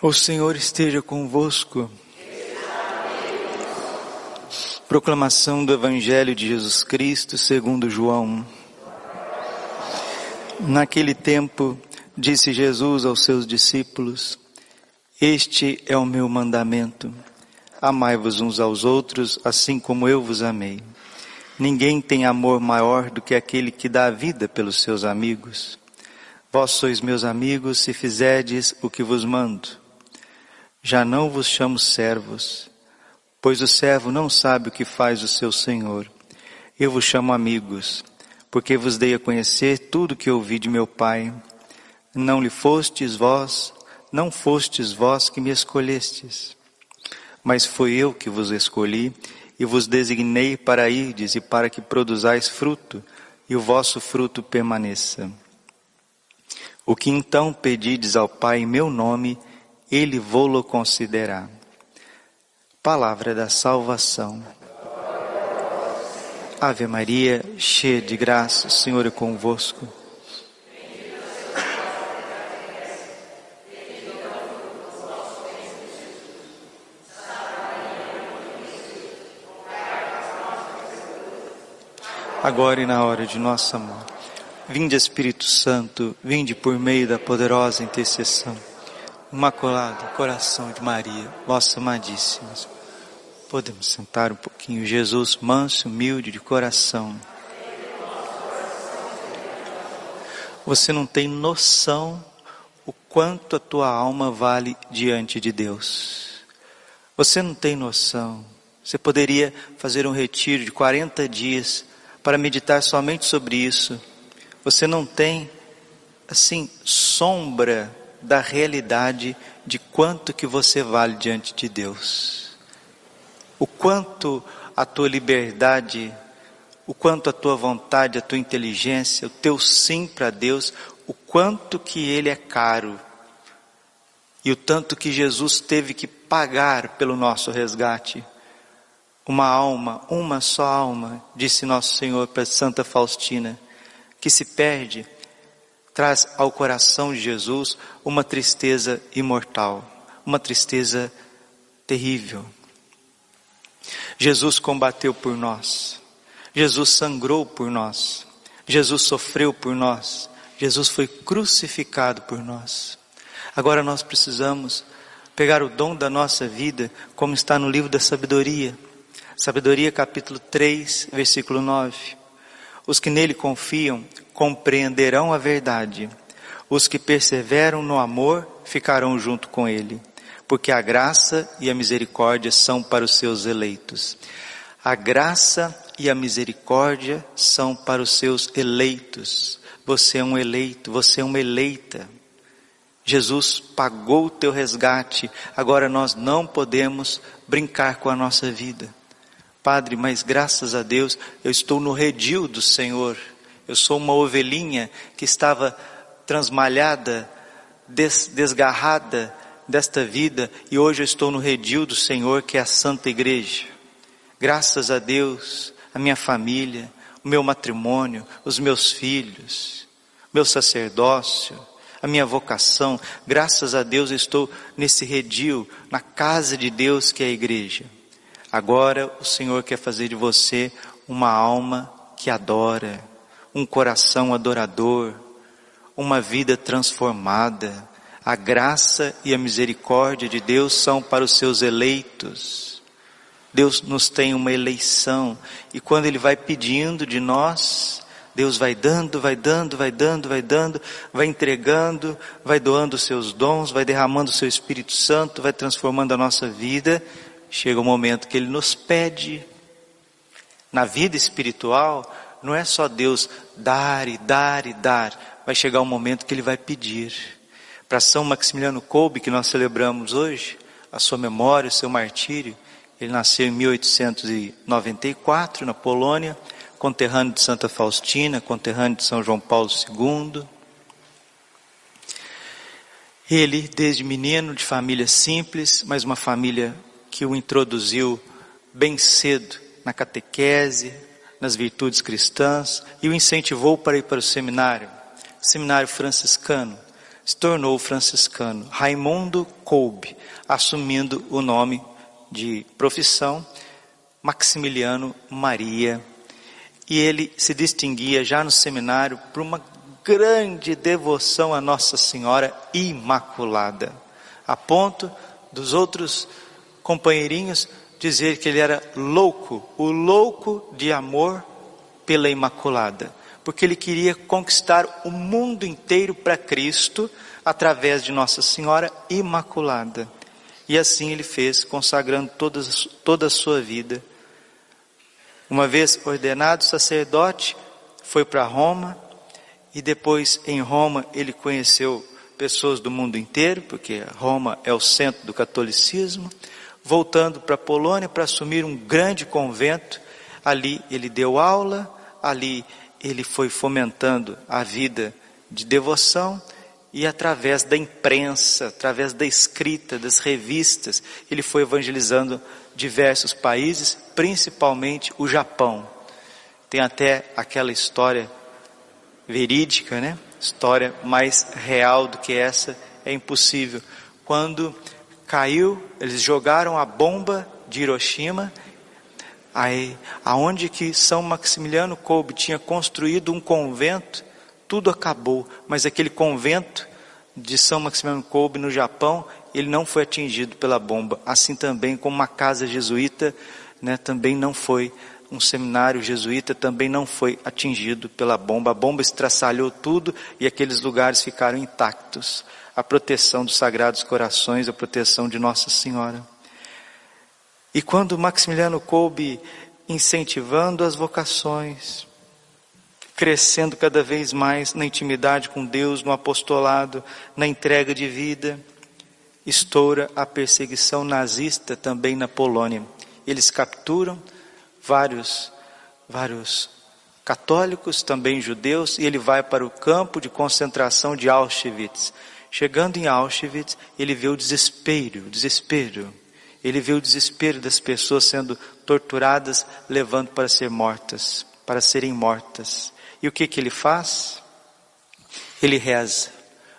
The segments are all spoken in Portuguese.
O Senhor esteja convosco. Proclamação do Evangelho de Jesus Cristo segundo João. Naquele tempo, disse Jesus aos seus discípulos: Este é o meu mandamento. Amai-vos uns aos outros, assim como eu vos amei. Ninguém tem amor maior do que aquele que dá a vida pelos seus amigos. Vós sois meus amigos se fizerdes o que vos mando. Já não vos chamo servos, pois o servo não sabe o que faz o seu senhor. Eu vos chamo amigos, porque vos dei a conhecer tudo que ouvi de meu Pai. Não lhe fostes vós, não fostes vós que me escolhestes, mas foi eu que vos escolhi e vos designei para irdes e para que produzais fruto, e o vosso fruto permaneça. O que então pedides ao Pai em meu nome, ele vô-lo concederá. Palavra da salvação. Ave Maria, cheia de graça, o Senhor é convosco. Agora e na hora de nossa morte. Vinde Espírito Santo, vinde por meio da poderosa intercessão Imaculado Coração de Maria, vossa amadíssima. Podemos sentar um pouquinho. Jesus, manso, humilde de coração. Você não tem noção o quanto a tua alma vale diante de Deus. Você não tem noção. Você poderia fazer um retiro de 40 dias para meditar somente sobre isso. Você não tem, assim, sombra da realidade de quanto que você vale diante de Deus. O quanto a tua liberdade, o quanto a tua vontade, a tua inteligência, o teu sim para Deus, o quanto que ele é caro. E o tanto que Jesus teve que pagar pelo nosso resgate. Uma alma, uma só alma, disse nosso Senhor para Santa Faustina, que se perde traz ao coração de Jesus uma tristeza imortal, uma tristeza terrível. Jesus combateu por nós, Jesus sangrou por nós, Jesus sofreu por nós, Jesus foi crucificado por nós. Agora nós precisamos pegar o dom da nossa vida, como está no livro da sabedoria, Sabedoria capítulo 3, versículo 9. Os que nele confiam compreenderão a verdade. Os que perseveram no amor ficarão junto com ele, porque a graça e a misericórdia são para os seus eleitos. A graça e a misericórdia são para os seus eleitos. Você é um eleito, você é uma eleita. Jesus pagou o teu resgate, agora nós não podemos brincar com a nossa vida. Padre, mas graças a Deus eu estou no redil do Senhor. Eu sou uma ovelhinha que estava transmalhada, des, desgarrada desta vida e hoje eu estou no redil do Senhor, que é a Santa Igreja. Graças a Deus, a minha família, o meu matrimônio, os meus filhos, meu sacerdócio, a minha vocação, graças a Deus eu estou nesse redil, na casa de Deus que é a igreja. Agora o Senhor quer fazer de você uma alma que adora, um coração adorador, uma vida transformada. A graça e a misericórdia de Deus são para os seus eleitos. Deus nos tem uma eleição e quando Ele vai pedindo de nós, Deus vai dando, vai dando, vai dando, vai dando, vai entregando, vai doando os seus dons, vai derramando o seu Espírito Santo, vai transformando a nossa vida. Chega o momento que Ele nos pede. Na vida espiritual, não é só Deus dar e dar e dar, vai chegar um momento que Ele vai pedir. Para São Maximiliano Kolbe, que nós celebramos hoje, a sua memória, o seu martírio, ele nasceu em 1894 na Polônia, conterrâneo de Santa Faustina, conterrâneo de São João Paulo II. Ele, desde menino, de família simples, mas uma família que o introduziu bem cedo na catequese, nas virtudes cristãs e o incentivou para ir para o seminário, seminário franciscano, se tornou franciscano, Raimundo Kolbe, assumindo o nome de profissão Maximiliano Maria. E ele se distinguia já no seminário por uma grande devoção a Nossa Senhora Imaculada, a ponto dos outros companheirinhos dizer que ele era louco, o louco de amor pela Imaculada, porque ele queria conquistar o mundo inteiro para Cristo através de Nossa Senhora Imaculada. E assim ele fez, consagrando toda, toda a sua vida. Uma vez ordenado sacerdote, foi para Roma, e depois em Roma ele conheceu pessoas do mundo inteiro, porque Roma é o centro do catolicismo. Voltando para a Polônia para assumir um grande convento, ali ele deu aula, ali ele foi fomentando a vida de devoção e através da imprensa, através da escrita, das revistas, ele foi evangelizando diversos países, principalmente o Japão. Tem até aquela história verídica, né? História mais real do que essa é impossível. Quando caiu, eles jogaram a bomba de Hiroshima, aí aonde que São Maximiliano Kolbe tinha construído um convento, tudo acabou, mas aquele convento de São Maximiliano Kolbe no Japão, ele não foi atingido pela bomba, assim também como uma casa jesuíta, né, também não foi um seminário jesuíta também não foi atingido pela bomba. A bomba estraçalhou tudo e aqueles lugares ficaram intactos. A proteção dos Sagrados Corações, a proteção de Nossa Senhora. E quando Maximiliano coube incentivando as vocações, crescendo cada vez mais na intimidade com Deus, no apostolado, na entrega de vida, estoura a perseguição nazista também na Polônia. Eles capturam vários, vários católicos, também judeus, e ele vai para o campo de concentração de Auschwitz. Chegando em Auschwitz, ele vê o desespero, o desespero. Ele vê o desespero das pessoas sendo torturadas, levando para ser mortas, para serem mortas. E o que que ele faz? Ele reza.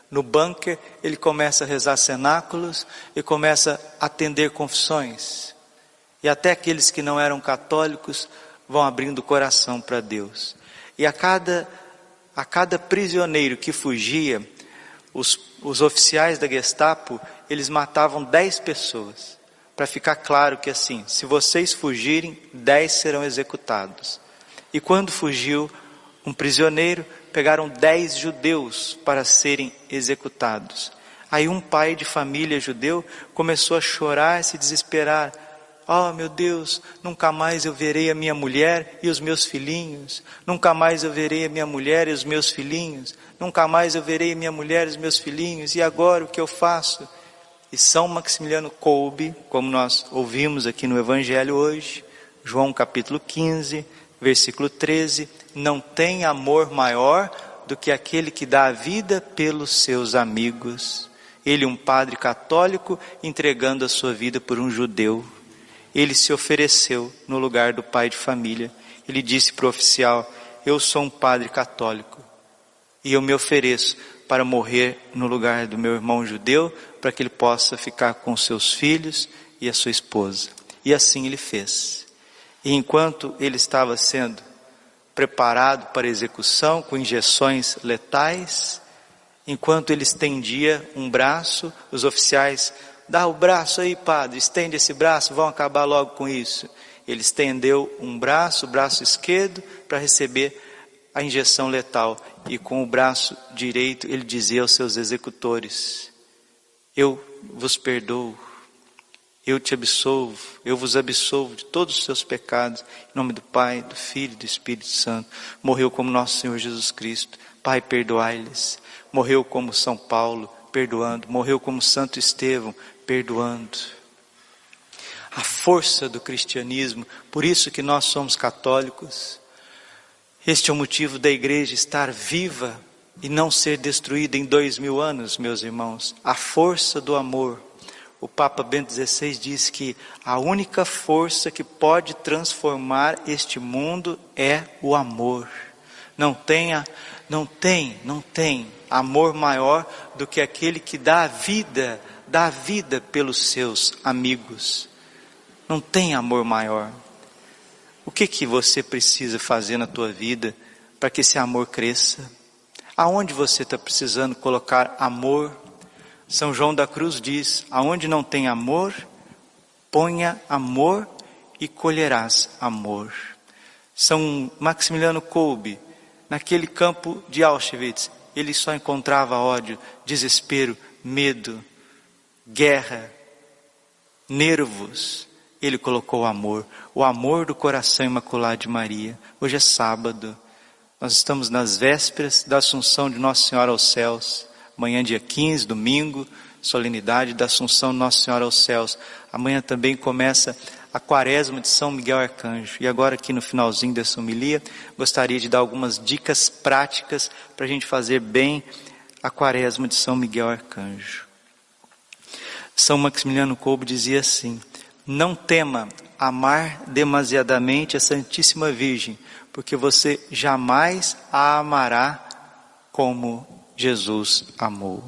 No bunker, ele começa a rezar cenáculos e começa a atender confissões. E até aqueles que não eram católicos vão abrindo o coração para Deus. E a cada, a cada prisioneiro que fugia, os, os oficiais da Gestapo, eles matavam dez pessoas. Para ficar claro que assim, se vocês fugirem, dez serão executados. E quando fugiu um prisioneiro, pegaram dez judeus para serem executados. Aí um pai de família judeu começou a chorar e se desesperar. Oh, meu Deus, nunca mais eu verei a minha mulher e os meus filhinhos. Nunca mais eu verei a minha mulher e os meus filhinhos. Nunca mais eu verei a minha mulher e os meus filhinhos. E agora o que eu faço? E São Maximiliano Kolbe, como nós ouvimos aqui no Evangelho hoje, João capítulo 15, versículo 13, não tem amor maior do que aquele que dá a vida pelos seus amigos. Ele, um padre católico, entregando a sua vida por um judeu ele se ofereceu no lugar do pai de família. Ele disse para o oficial: Eu sou um padre católico e eu me ofereço para morrer no lugar do meu irmão judeu, para que ele possa ficar com seus filhos e a sua esposa. E assim ele fez. E enquanto ele estava sendo preparado para execução com injeções letais, enquanto ele estendia um braço, os oficiais Dá o braço aí, padre, estende esse braço, vão acabar logo com isso. Ele estendeu um braço, o braço esquerdo, para receber a injeção letal. E com o braço direito, ele dizia aos seus executores: Eu vos perdoo, eu te absolvo, eu vos absolvo de todos os seus pecados, em nome do Pai, do Filho e do Espírito Santo. Morreu como nosso Senhor Jesus Cristo. Pai, perdoai-lhes. Morreu como São Paulo, perdoando. Morreu como Santo Estevão, perdoando. A força do cristianismo, por isso que nós somos católicos. Este é o motivo da igreja estar viva e não ser destruída em dois mil anos, meus irmãos. A força do amor. O Papa Bento XVI diz que a única força que pode transformar este mundo é o amor. Não tenha Não tem, não tem amor maior do que aquele que dá a vida, dá vida pelos seus amigos. Não tem amor maior. O que que você precisa fazer na tua vida para que esse amor cresça? Aonde você está precisando colocar amor? São João da Cruz diz: aonde não tem amor, ponha amor e colherás amor. São Maximiliano Kolbe, naquele campo de Auschwitz, ele só encontrava ódio, desespero, medo, guerra, nervos. Ele colocou o amor, o amor do coração imaculado de Maria. Hoje é sábado, nós estamos nas vésperas da Assunção de Nossa Senhora aos céus. Amanhã, dia 15, domingo, solenidade da Assunção de Nossa Senhora aos céus. Amanhã também começa a quaresma de São Miguel Arcanjo. E agora, aqui no finalzinho dessa homilia, gostaria de dar algumas dicas práticas para a gente fazer bem a quaresma de São Miguel Arcanjo. São Maximiliano Kolbe dizia assim: Não tema amar demasiadamente a Santíssima Virgem, porque você jamais a amará como Jesus amou.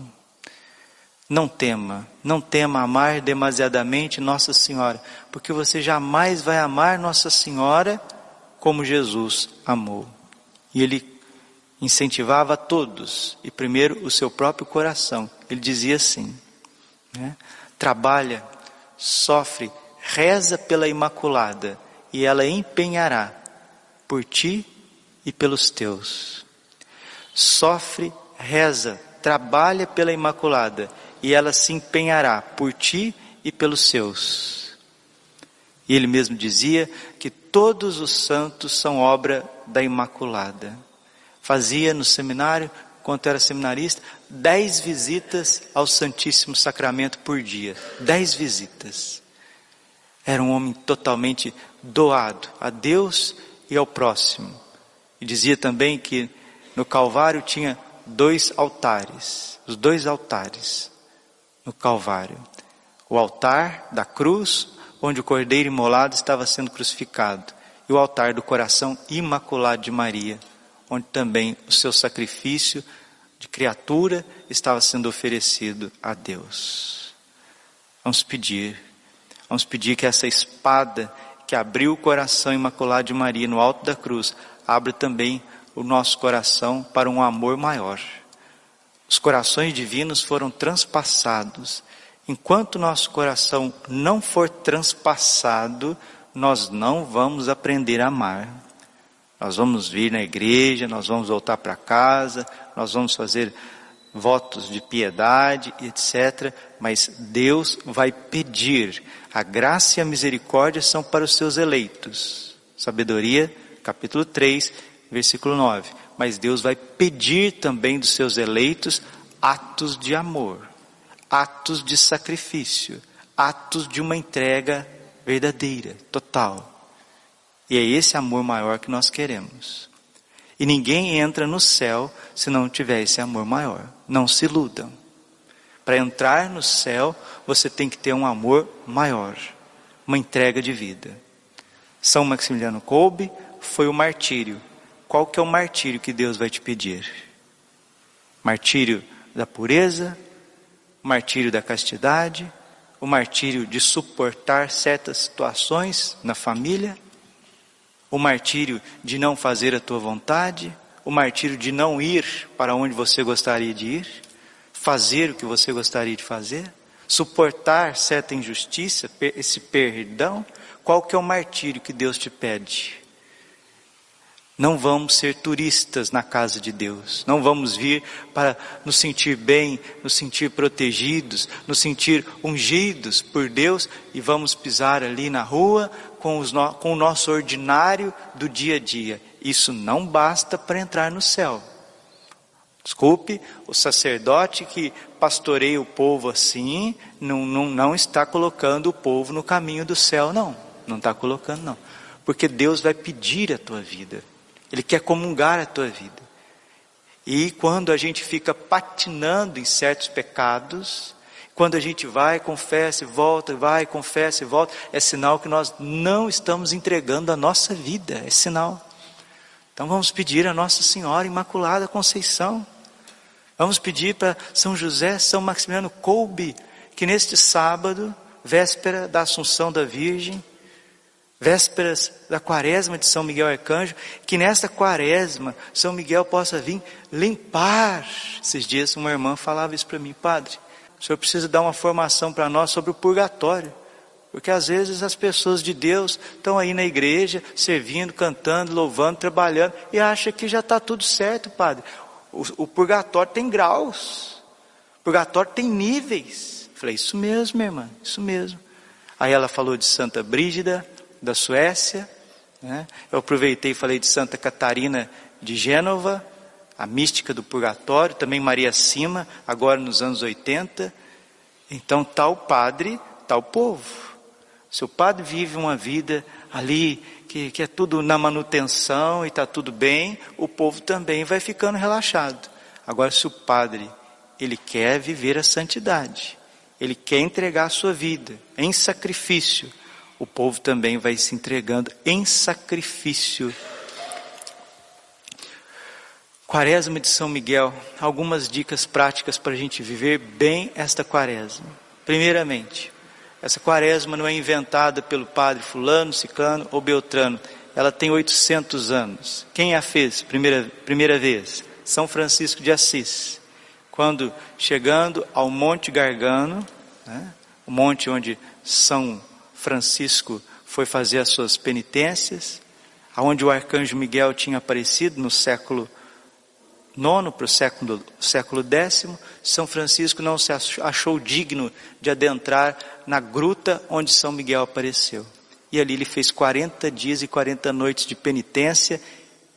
Não tema, não tema amar demasiadamente Nossa Senhora, porque você jamais vai amar Nossa Senhora como Jesus amou. E ele incentivava a todos, e primeiro o seu próprio coração. Ele dizia assim: né? trabalha, sofre, reza pela Imaculada, e ela empenhará por ti e pelos teus. Sofre, reza, trabalha pela Imaculada, e ela se empenhará por ti e pelos seus. E ele mesmo dizia que todos os santos são obra da Imaculada. Fazia no seminário, quando era seminarista, dez visitas ao Santíssimo Sacramento por dia. Dez visitas. Era um homem totalmente doado a Deus e ao próximo. E dizia também que no Calvário tinha dois altares, os dois altares no Calvário. O altar da cruz, onde o cordeiro imolado estava sendo crucificado, e o altar do coração imaculado de Maria, onde também o seu sacrifício de criatura estava sendo oferecido a Deus. Vamos pedir, vamos pedir que essa espada que abriu o coração imaculado de Maria no alto da cruz, abra também o nosso coração para um amor maior os corações divinos foram transpassados. Enquanto nosso coração não for transpassado, nós não vamos aprender a amar. Nós vamos vir na igreja, nós vamos voltar para casa, nós vamos fazer votos de piedade, etc. Mas Deus vai pedir. A graça e a misericórdia são para os seus eleitos. Sabedoria, capítulo 3, versículo 9 mas Deus vai pedir também dos seus eleitos atos de amor, atos de sacrifício, atos de uma entrega verdadeira, total. E é esse amor maior que nós queremos. E ninguém entra no céu se não tiver esse amor maior. Não se iludam. Para entrar no céu, você tem que ter um amor maior, uma entrega de vida. São Maximiliano Kolbe foi o martírio qual que é o martírio que Deus vai te pedir? Martírio da pureza, martírio da castidade, o martírio de suportar certas situações na família, o martírio de não fazer a tua vontade, o martírio de não ir para onde você gostaria de ir, fazer o que você gostaria de fazer, suportar certa injustiça, esse perdão, qual que é o martírio que Deus te pede? Não vamos ser turistas na casa de Deus. Não vamos vir para nos sentir bem, nos sentir protegidos, nos sentir ungidos por Deus e vamos pisar ali na rua com, no, com o nosso ordinário do dia a dia. Isso não basta para entrar no céu. Desculpe, o sacerdote que pastoreia o povo assim, não, não, não está colocando o povo no caminho do céu, não. Não está colocando, não. Porque Deus vai pedir a tua vida. Ele quer comungar a tua vida. E quando a gente fica patinando em certos pecados, quando a gente vai, confessa e volta, vai, confessa e volta, é sinal que nós não estamos entregando a nossa vida, é sinal. Então vamos pedir a Nossa Senhora Imaculada Conceição. Vamos pedir para São José, São Maximiliano coube que neste sábado, véspera da Assunção da Virgem, vésperas da quaresma de São Miguel Arcanjo, que nesta quaresma São Miguel possa vir limpar. Esses dias uma irmã falava isso para mim, padre, o senhor precisa dar uma formação para nós sobre o purgatório. Porque às vezes as pessoas de Deus estão aí na igreja, servindo, cantando, louvando, trabalhando, e acham que já está tudo certo, padre. O, o, purgatório tem graus, o purgatório tem níveis. Falei, isso mesmo, minha irmã, isso mesmo. Aí ela falou de Santa Brígida, da Suécia, né? eu aproveitei e falei de Santa Catarina de Gênova, a mística do purgatório, também Maria Cima, agora nos anos 80. Então, tal padre, tal povo. Se o padre vive uma vida ali que, que é tudo na manutenção e está tudo bem, o povo também vai ficando relaxado. Agora, se o padre ele quer viver a santidade, ele quer entregar a sua vida em sacrifício, o povo também vai se entregando em sacrifício. Quaresma de São Miguel, algumas dicas práticas para a gente viver bem esta quaresma. Primeiramente, essa quaresma não é inventada pelo padre fulano, ciclano ou beltrano. Ela tem 800 anos. Quem a fez primeira, primeira vez? São Francisco de Assis. Quando chegando ao Monte Gargano, né, o monte onde São Francisco foi fazer as suas penitências, aonde o arcanjo Miguel tinha aparecido no século nono para o século, século décimo, São Francisco não se achou digno de adentrar na gruta onde São Miguel apareceu. E ali ele fez 40 dias e 40 noites de penitência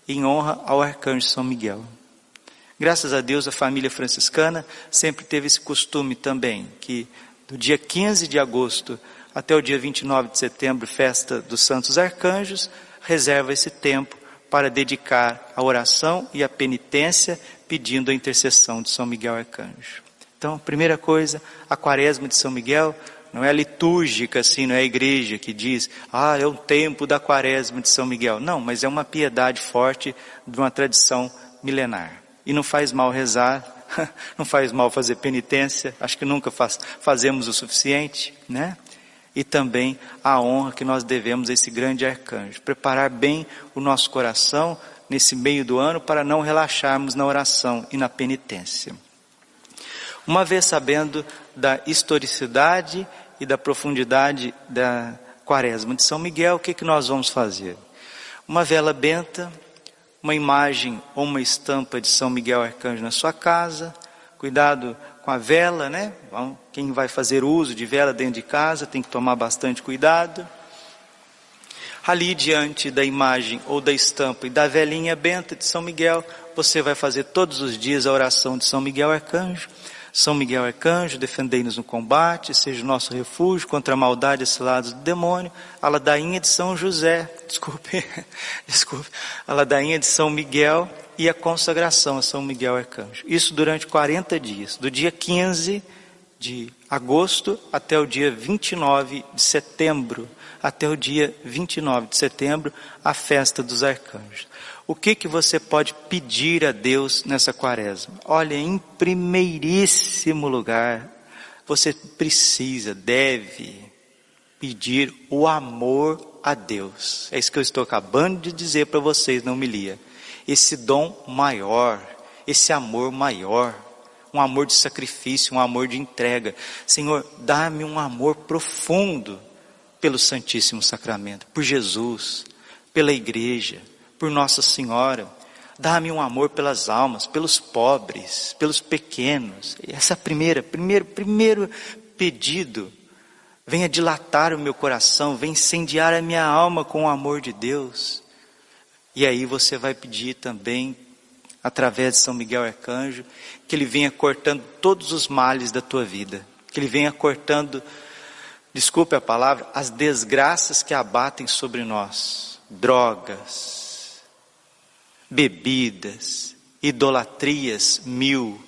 em honra ao arcanjo São Miguel. Graças a Deus a família franciscana sempre teve esse costume também, que do dia 15 de agosto até o dia 29 de setembro, festa dos Santos Arcanjos, reserva esse tempo para dedicar a oração e a penitência, pedindo a intercessão de São Miguel Arcanjo. Então, primeira coisa, a quaresma de São Miguel não é litúrgica assim, não é a igreja que diz, ah, é o tempo da quaresma de São Miguel. Não, mas é uma piedade forte de uma tradição milenar. E não faz mal rezar, não faz mal fazer penitência, acho que nunca faz, fazemos o suficiente, né? E também a honra que nós devemos a esse grande arcanjo. Preparar bem o nosso coração nesse meio do ano para não relaxarmos na oração e na penitência. Uma vez sabendo da historicidade e da profundidade da quaresma de São Miguel, o que, que nós vamos fazer? Uma vela benta, uma imagem ou uma estampa de São Miguel Arcanjo na sua casa, cuidado com a vela, né? Quem vai fazer uso de vela dentro de casa tem que tomar bastante cuidado. Ali diante da imagem ou da estampa e da velhinha benta de São Miguel, você vai fazer todos os dias a oração de São Miguel Arcanjo. São Miguel Arcanjo, defendei-nos no combate, seja o nosso refúgio contra a maldade e cilados do demônio. A ladainha de São José, desculpe, desculpe, a ladainha de São Miguel e a consagração a São Miguel Arcanjo. Isso durante 40 dias, do dia 15 de agosto até o dia 29 de setembro, até o dia 29 de setembro, a festa dos arcanjos. O que que você pode pedir a Deus nessa quaresma? Olha, em primeiríssimo lugar, você precisa, deve pedir o amor a Deus. É isso que eu estou acabando de dizer para vocês na homilia. Esse dom maior, esse amor maior, um amor de sacrifício, um amor de entrega. Senhor, dá-me um amor profundo pelo Santíssimo Sacramento, por Jesus, pela igreja, por Nossa Senhora. Dá-me um amor pelas almas, pelos pobres, pelos pequenos. Essa primeira, primeiro, primeiro pedido. Venha dilatar o meu coração, venha incendiar a minha alma com o amor de Deus. E aí você vai pedir também, através de São Miguel Arcanjo, que ele venha cortando todos os males da tua vida. Que ele venha cortando, desculpe a palavra, as desgraças que abatem sobre nós. Drogas, bebidas, idolatrias mil,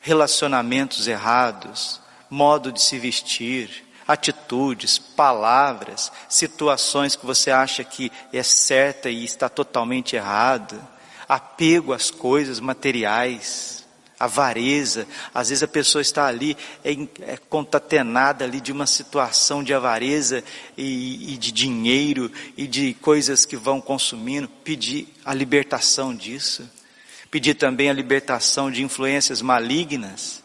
relacionamentos errados, modo de se vestir, atitudes, palavras, situações que você acha que é certa e está totalmente errada. apego às coisas materiais, avareza. Às vezes a pessoa está ali, é, é contatenada ali de uma situação de avareza e, e de dinheiro e de coisas que vão consumindo. Pedir a libertação disso. Pedir também a libertação de influências malignas.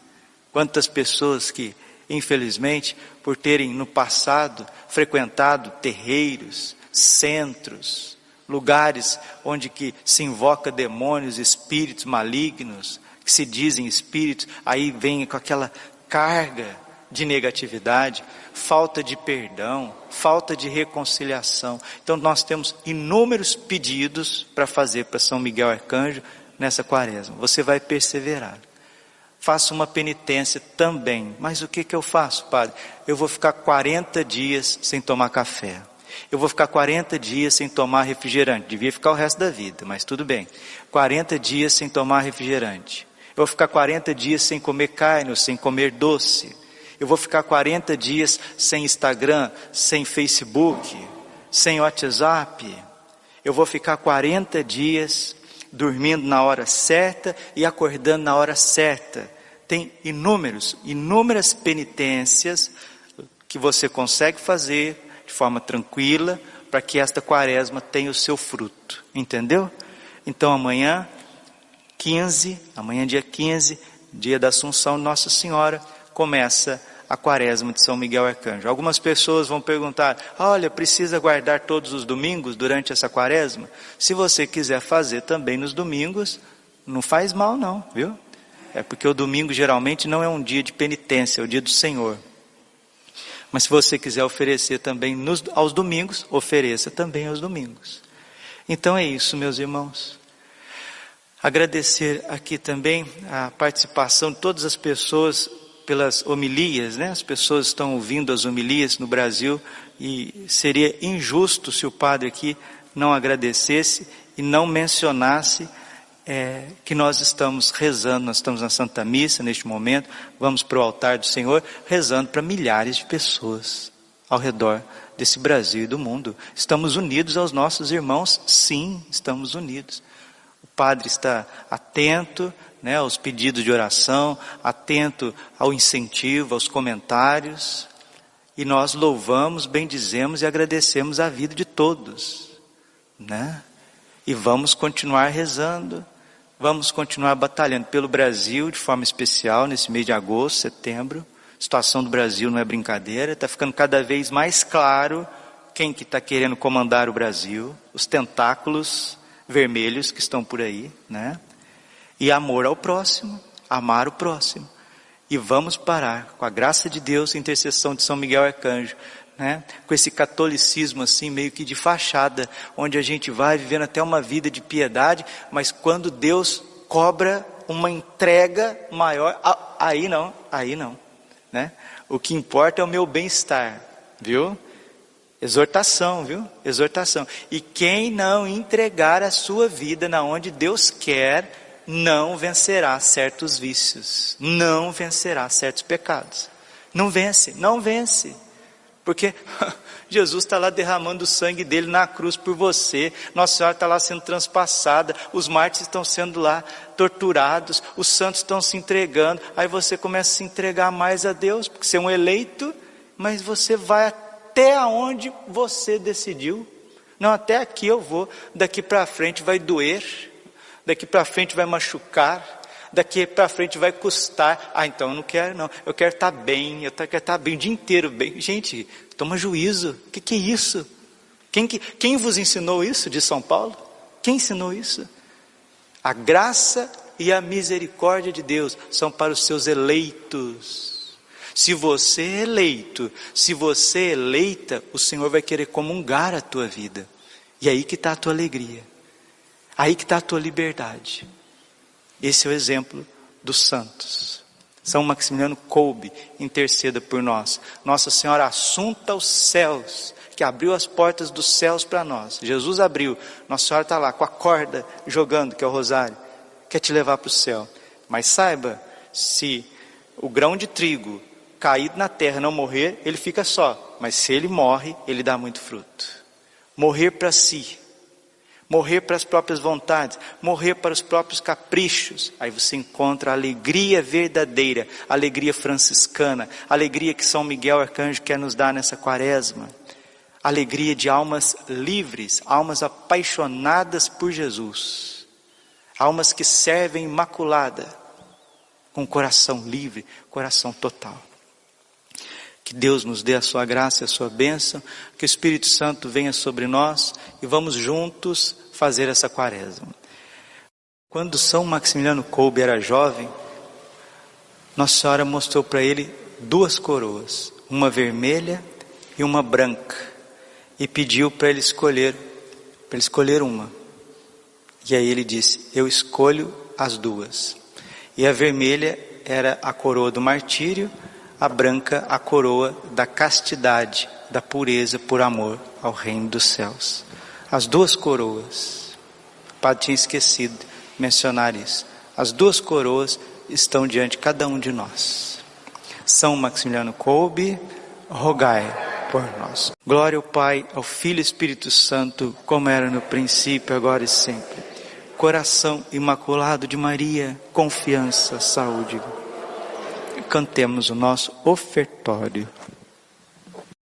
Quantas pessoas que, infelizmente, por terem no passado frequentado terreiros, centros, lugares onde que se invoca demônios, espíritos malignos, que se dizem espíritos, aí vem com aquela carga de negatividade, falta de perdão, falta de reconciliação. Então nós temos inúmeros pedidos para fazer para São Miguel Arcanjo nessa quaresma. Você vai perseverar. Faça uma penitência também. Mas o que que eu faço, padre? Eu vou ficar 40 dias sem tomar café. Eu vou ficar 40 dias sem tomar refrigerante. Devia ficar o resto da vida, mas tudo bem. 40 dias sem tomar refrigerante. Eu vou ficar 40 dias sem comer carne, sem comer doce. Eu vou ficar 40 dias sem Instagram, sem Facebook, sem WhatsApp. Eu vou ficar 40 dias dormindo na hora certa e acordando na hora certa. Tem inúmeros, inúmeras penitências que você consegue fazer de forma tranquila, para que esta quaresma tenha o seu fruto. Entendeu? Então amanhã, 15, amanhã dia 15, dia da Assunção Nossa Senhora, começa a quaresma de São Miguel Arcanjo. Algumas pessoas vão perguntar: olha, precisa guardar todos os domingos durante essa quaresma? Se você quiser fazer também nos domingos, não faz mal, não, viu? É porque o domingo geralmente não é um dia de penitência, é o dia do Senhor. Mas se você quiser oferecer também nos, aos domingos, ofereça também aos domingos. Então é isso, meus irmãos. Agradecer aqui também a participação de todas as pessoas pelas homilias, né? As pessoas estão ouvindo as homilias no Brasil e seria injusto se o padre aqui não agradecesse e não mencionasse é, que nós estamos rezando, nós estamos na Santa Missa neste momento, vamos para o altar do Senhor, rezando para milhares de pessoas ao redor desse Brasil e do mundo. Estamos unidos aos nossos irmãos? Sim, estamos unidos. O Padre está atento né, aos pedidos de oração, atento ao incentivo, aos comentários, e nós louvamos, bendizemos e agradecemos a vida de todos, né? E vamos continuar rezando, vamos continuar batalhando pelo Brasil de forma especial nesse mês de agosto, setembro. A situação do Brasil não é brincadeira, está ficando cada vez mais claro quem que está querendo comandar o Brasil, os tentáculos vermelhos que estão por aí, né? E amor ao próximo, amar o próximo. E vamos parar, com a graça de Deus, intercessão de São Miguel Arcanjo, né? com esse catolicismo assim, meio que de fachada, onde a gente vai vivendo até uma vida de piedade, mas quando Deus cobra uma entrega maior, aí não, aí não. Né? O que importa é o meu bem-estar, viu? Exortação, viu? Exortação. E quem não entregar a sua vida na onde Deus quer, não vencerá certos vícios, não vencerá certos pecados. Não vence, não vence. Porque Jesus está lá derramando o sangue dele na cruz por você, Nossa Senhora está lá sendo transpassada, os mártires estão sendo lá torturados, os santos estão se entregando, aí você começa a se entregar mais a Deus, porque você é um eleito, mas você vai até aonde você decidiu. Não, até aqui eu vou, daqui para frente vai doer, daqui para frente vai machucar, daqui para frente vai custar. Ah, então eu não quero, não. Eu quero estar tá bem, eu quero estar tá bem o dia inteiro bem. Gente, toma juízo. O que, que é isso? Quem, que, quem vos ensinou isso de São Paulo? Quem ensinou isso? A graça e a misericórdia de Deus são para os seus eleitos. Se você é eleito, se você é eleita, o Senhor vai querer comungar a tua vida. E aí que está a tua alegria. Aí que está a tua liberdade. Esse é o exemplo dos santos. São Maximiliano coube, interceda por nós. Nossa Senhora assunta aos céus, que abriu as portas dos céus para nós. Jesus abriu, Nossa Senhora está lá com a corda jogando, que é o rosário, quer te levar para o céu. Mas saiba, se o grão de trigo caído na terra não morrer, ele fica só. Mas se ele morre, ele dá muito fruto. Morrer para si, morrer para as próprias vontades, morrer para os próprios caprichos. Aí você encontra a alegria verdadeira, a alegria franciscana, a alegria que São Miguel Arcanjo quer nos dar nessa quaresma. Alegria de almas livres, almas apaixonadas por Jesus, almas que servem imaculada, com coração livre, coração total. Que Deus nos dê a sua graça e a sua bênção, que o Espírito Santo venha sobre nós e vamos juntos fazer essa quaresma. Quando São Maximiliano Kolbe era jovem, Nossa Senhora mostrou para ele duas coroas, uma vermelha e uma branca, e pediu para ele escolher, para ele escolher uma. E aí ele disse: Eu escolho as duas. E a vermelha era a coroa do martírio, a branca a coroa da castidade, da pureza por amor ao reino dos céus. As duas coroas. O padre tinha esquecido mencionar isso. As duas coroas estão diante de cada um de nós. São Maximiliano Kolbe, rogai por nós. Glória ao Pai, ao Filho e Espírito Santo, como era no princípio, agora e sempre. Coração imaculado de Maria, confiança, saúde cantemos o nosso ofertório.